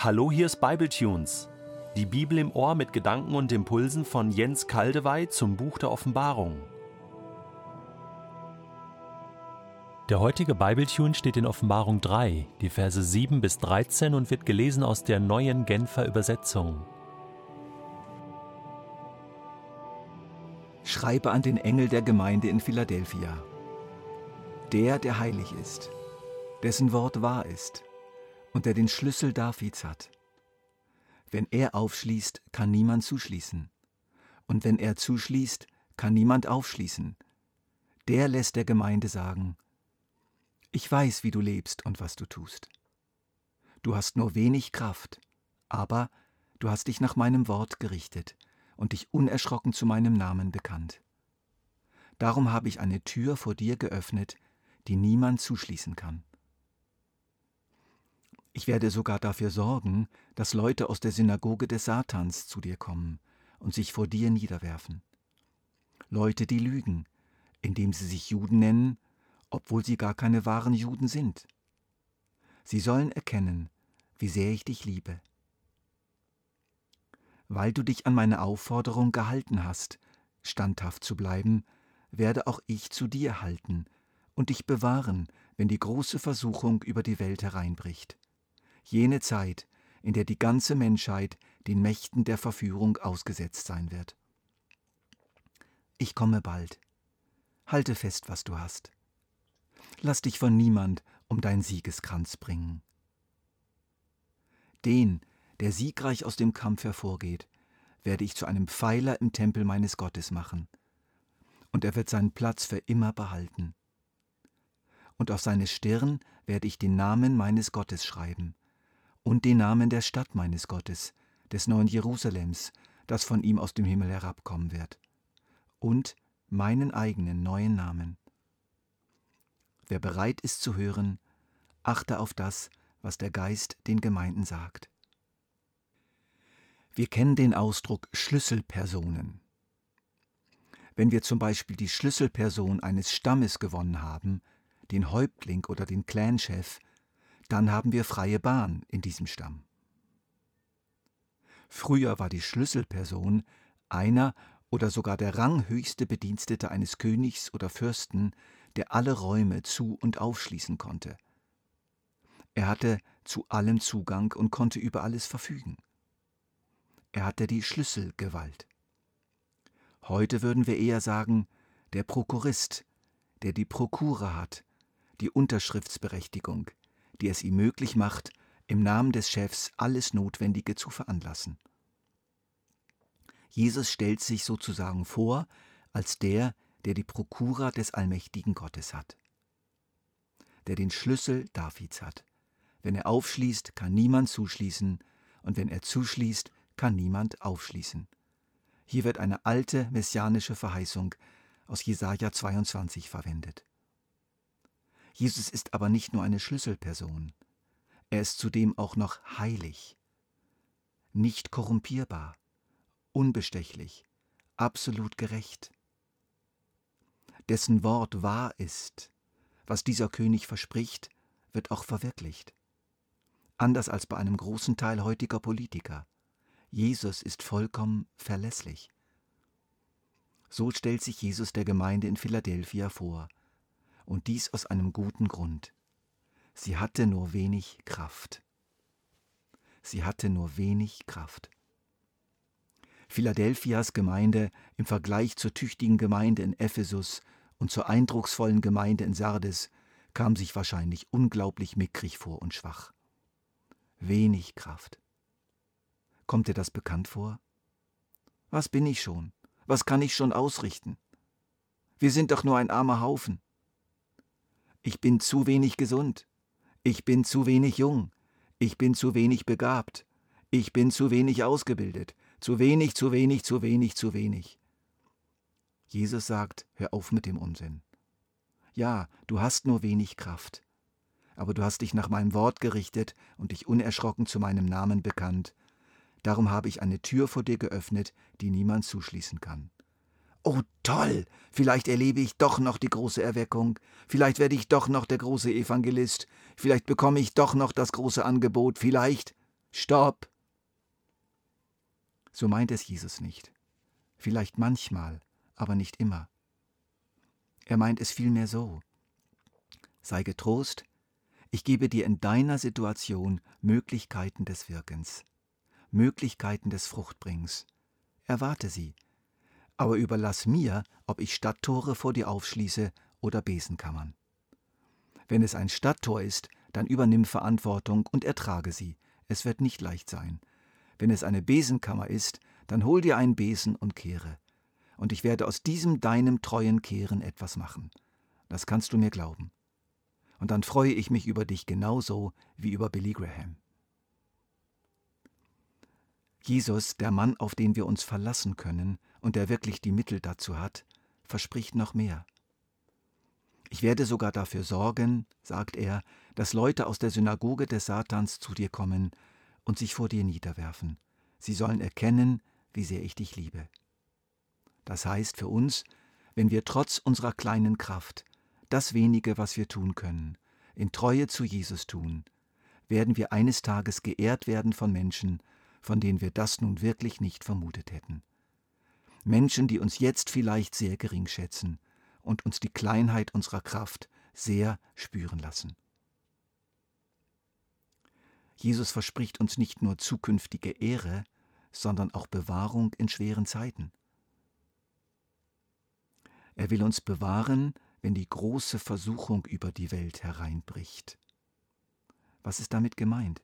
Hallo, hier ist Bibletunes. Die Bibel im Ohr mit Gedanken und Impulsen von Jens Kaldewey zum Buch der Offenbarung. Der heutige Bibletune steht in Offenbarung 3, die Verse 7 bis 13 und wird gelesen aus der neuen Genfer Übersetzung. Schreibe an den Engel der Gemeinde in Philadelphia. Der, der heilig ist, dessen Wort wahr ist und der den Schlüssel Davids hat. Wenn er aufschließt, kann niemand zuschließen. Und wenn er zuschließt, kann niemand aufschließen. Der lässt der Gemeinde sagen, ich weiß, wie du lebst und was du tust. Du hast nur wenig Kraft, aber du hast dich nach meinem Wort gerichtet und dich unerschrocken zu meinem Namen bekannt. Darum habe ich eine Tür vor dir geöffnet, die niemand zuschließen kann. Ich werde sogar dafür sorgen, dass Leute aus der Synagoge des Satans zu dir kommen und sich vor dir niederwerfen. Leute, die lügen, indem sie sich Juden nennen, obwohl sie gar keine wahren Juden sind. Sie sollen erkennen, wie sehr ich dich liebe. Weil du dich an meine Aufforderung gehalten hast, standhaft zu bleiben, werde auch ich zu dir halten und dich bewahren, wenn die große Versuchung über die Welt hereinbricht jene Zeit, in der die ganze Menschheit den Mächten der Verführung ausgesetzt sein wird. Ich komme bald. Halte fest, was du hast. Lass dich von niemand um dein Siegeskranz bringen. Den, der siegreich aus dem Kampf hervorgeht, werde ich zu einem Pfeiler im Tempel meines Gottes machen, und er wird seinen Platz für immer behalten. Und auf seine Stirn werde ich den Namen meines Gottes schreiben, und den Namen der Stadt meines Gottes, des neuen Jerusalems, das von ihm aus dem Himmel herabkommen wird, und meinen eigenen neuen Namen. Wer bereit ist zu hören, achte auf das, was der Geist den Gemeinden sagt. Wir kennen den Ausdruck Schlüsselpersonen. Wenn wir zum Beispiel die Schlüsselperson eines Stammes gewonnen haben, den Häuptling oder den Clanchef, dann haben wir freie Bahn in diesem Stamm. Früher war die Schlüsselperson einer oder sogar der ranghöchste Bedienstete eines Königs oder Fürsten, der alle Räume zu und aufschließen konnte. Er hatte zu allem Zugang und konnte über alles verfügen. Er hatte die Schlüsselgewalt. Heute würden wir eher sagen, der Prokurist, der die Prokura hat, die Unterschriftsberechtigung, die es ihm möglich macht, im Namen des Chefs alles Notwendige zu veranlassen. Jesus stellt sich sozusagen vor als der, der die Prokura des allmächtigen Gottes hat, der den Schlüssel Davids hat. Wenn er aufschließt, kann niemand zuschließen, und wenn er zuschließt, kann niemand aufschließen. Hier wird eine alte messianische Verheißung aus Jesaja 22 verwendet. Jesus ist aber nicht nur eine Schlüsselperson, er ist zudem auch noch heilig, nicht korrumpierbar, unbestechlich, absolut gerecht. Dessen Wort wahr ist, was dieser König verspricht, wird auch verwirklicht. Anders als bei einem großen Teil heutiger Politiker. Jesus ist vollkommen verlässlich. So stellt sich Jesus der Gemeinde in Philadelphia vor, und dies aus einem guten Grund. Sie hatte nur wenig Kraft. Sie hatte nur wenig Kraft. Philadelphias Gemeinde im Vergleich zur tüchtigen Gemeinde in Ephesus und zur eindrucksvollen Gemeinde in Sardes kam sich wahrscheinlich unglaublich mickrig vor und schwach. Wenig Kraft. Kommt dir das bekannt vor? Was bin ich schon? Was kann ich schon ausrichten? Wir sind doch nur ein armer Haufen. Ich bin zu wenig gesund. Ich bin zu wenig jung. Ich bin zu wenig begabt. Ich bin zu wenig ausgebildet. Zu wenig, zu wenig, zu wenig, zu wenig. Jesus sagt, hör auf mit dem Unsinn. Ja, du hast nur wenig Kraft. Aber du hast dich nach meinem Wort gerichtet und dich unerschrocken zu meinem Namen bekannt. Darum habe ich eine Tür vor dir geöffnet, die niemand zuschließen kann. Oh toll, vielleicht erlebe ich doch noch die große Erweckung, vielleicht werde ich doch noch der große Evangelist, vielleicht bekomme ich doch noch das große Angebot, vielleicht. Stopp! So meint es Jesus nicht. Vielleicht manchmal, aber nicht immer. Er meint es vielmehr so. Sei getrost, ich gebe dir in deiner Situation Möglichkeiten des Wirkens, Möglichkeiten des Fruchtbringens. Erwarte sie, aber überlass mir, ob ich Stadttore vor dir aufschließe oder Besenkammern. Wenn es ein Stadttor ist, dann übernimm Verantwortung und ertrage sie. Es wird nicht leicht sein. Wenn es eine Besenkammer ist, dann hol dir einen Besen und kehre. Und ich werde aus diesem deinem treuen Kehren etwas machen. Das kannst du mir glauben. Und dann freue ich mich über dich genauso wie über Billy Graham. Jesus, der Mann, auf den wir uns verlassen können und der wirklich die Mittel dazu hat, verspricht noch mehr. Ich werde sogar dafür sorgen, sagt er, dass Leute aus der Synagoge des Satans zu dir kommen und sich vor dir niederwerfen. Sie sollen erkennen, wie sehr ich dich liebe. Das heißt für uns, wenn wir trotz unserer kleinen Kraft das wenige, was wir tun können, in Treue zu Jesus tun, werden wir eines Tages geehrt werden von Menschen, von denen wir das nun wirklich nicht vermutet hätten. Menschen, die uns jetzt vielleicht sehr gering schätzen und uns die Kleinheit unserer Kraft sehr spüren lassen. Jesus verspricht uns nicht nur zukünftige Ehre, sondern auch Bewahrung in schweren Zeiten. Er will uns bewahren, wenn die große Versuchung über die Welt hereinbricht. Was ist damit gemeint?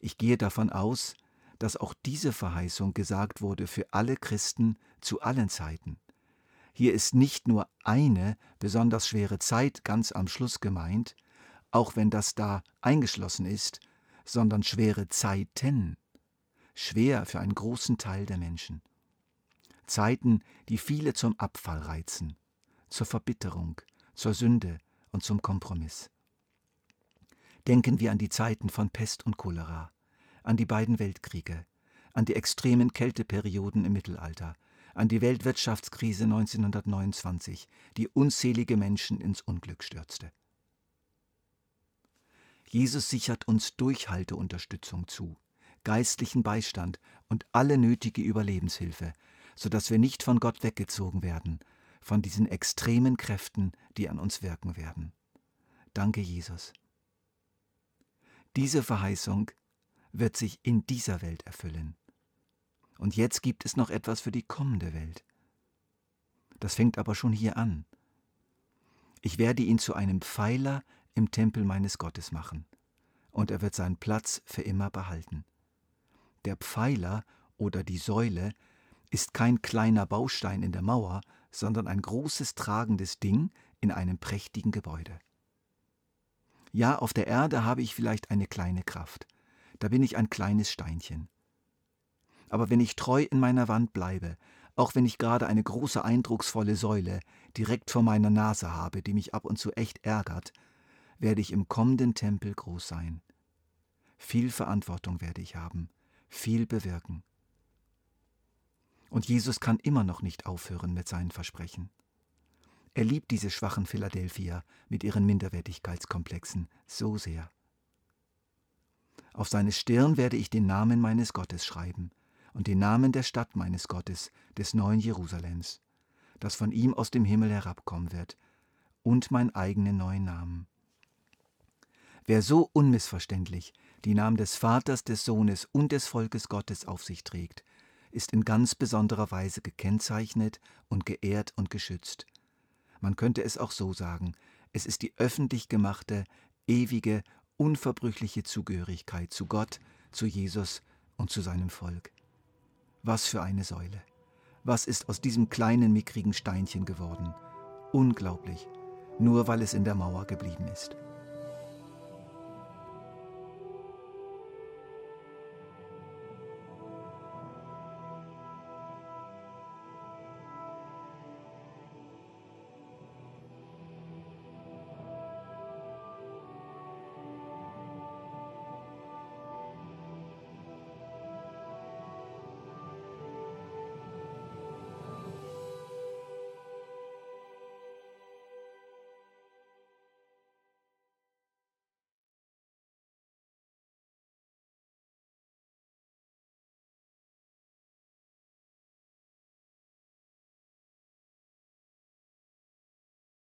Ich gehe davon aus, dass auch diese Verheißung gesagt wurde für alle Christen zu allen Zeiten. Hier ist nicht nur eine besonders schwere Zeit ganz am Schluss gemeint, auch wenn das da eingeschlossen ist, sondern schwere Zeiten, schwer für einen großen Teil der Menschen. Zeiten, die viele zum Abfall reizen, zur Verbitterung, zur Sünde und zum Kompromiss. Denken wir an die Zeiten von Pest und Cholera, an die beiden Weltkriege, an die extremen Kälteperioden im Mittelalter, an die Weltwirtschaftskrise 1929, die unzählige Menschen ins Unglück stürzte. Jesus sichert uns Durchhalteunterstützung zu, geistlichen Beistand und alle nötige Überlebenshilfe, so dass wir nicht von Gott weggezogen werden, von diesen extremen Kräften, die an uns wirken werden. Danke, Jesus. Diese Verheißung wird sich in dieser Welt erfüllen. Und jetzt gibt es noch etwas für die kommende Welt. Das fängt aber schon hier an. Ich werde ihn zu einem Pfeiler im Tempel meines Gottes machen, und er wird seinen Platz für immer behalten. Der Pfeiler oder die Säule ist kein kleiner Baustein in der Mauer, sondern ein großes tragendes Ding in einem prächtigen Gebäude. Ja, auf der Erde habe ich vielleicht eine kleine Kraft, da bin ich ein kleines Steinchen. Aber wenn ich treu in meiner Wand bleibe, auch wenn ich gerade eine große eindrucksvolle Säule direkt vor meiner Nase habe, die mich ab und zu echt ärgert, werde ich im kommenden Tempel groß sein. Viel Verantwortung werde ich haben, viel bewirken. Und Jesus kann immer noch nicht aufhören mit seinen Versprechen. Er liebt diese schwachen Philadelphia mit ihren Minderwertigkeitskomplexen so sehr. Auf seine Stirn werde ich den Namen meines Gottes schreiben und den Namen der Stadt meines Gottes, des neuen Jerusalems, das von ihm aus dem Himmel herabkommen wird, und mein eigenen neuen Namen. Wer so unmissverständlich die Namen des Vaters, des Sohnes und des Volkes Gottes auf sich trägt, ist in ganz besonderer Weise gekennzeichnet und geehrt und geschützt. Man könnte es auch so sagen, es ist die öffentlich gemachte, ewige, unverbrüchliche Zugehörigkeit zu Gott, zu Jesus und zu seinem Volk. Was für eine Säule. Was ist aus diesem kleinen, mickrigen Steinchen geworden? Unglaublich, nur weil es in der Mauer geblieben ist.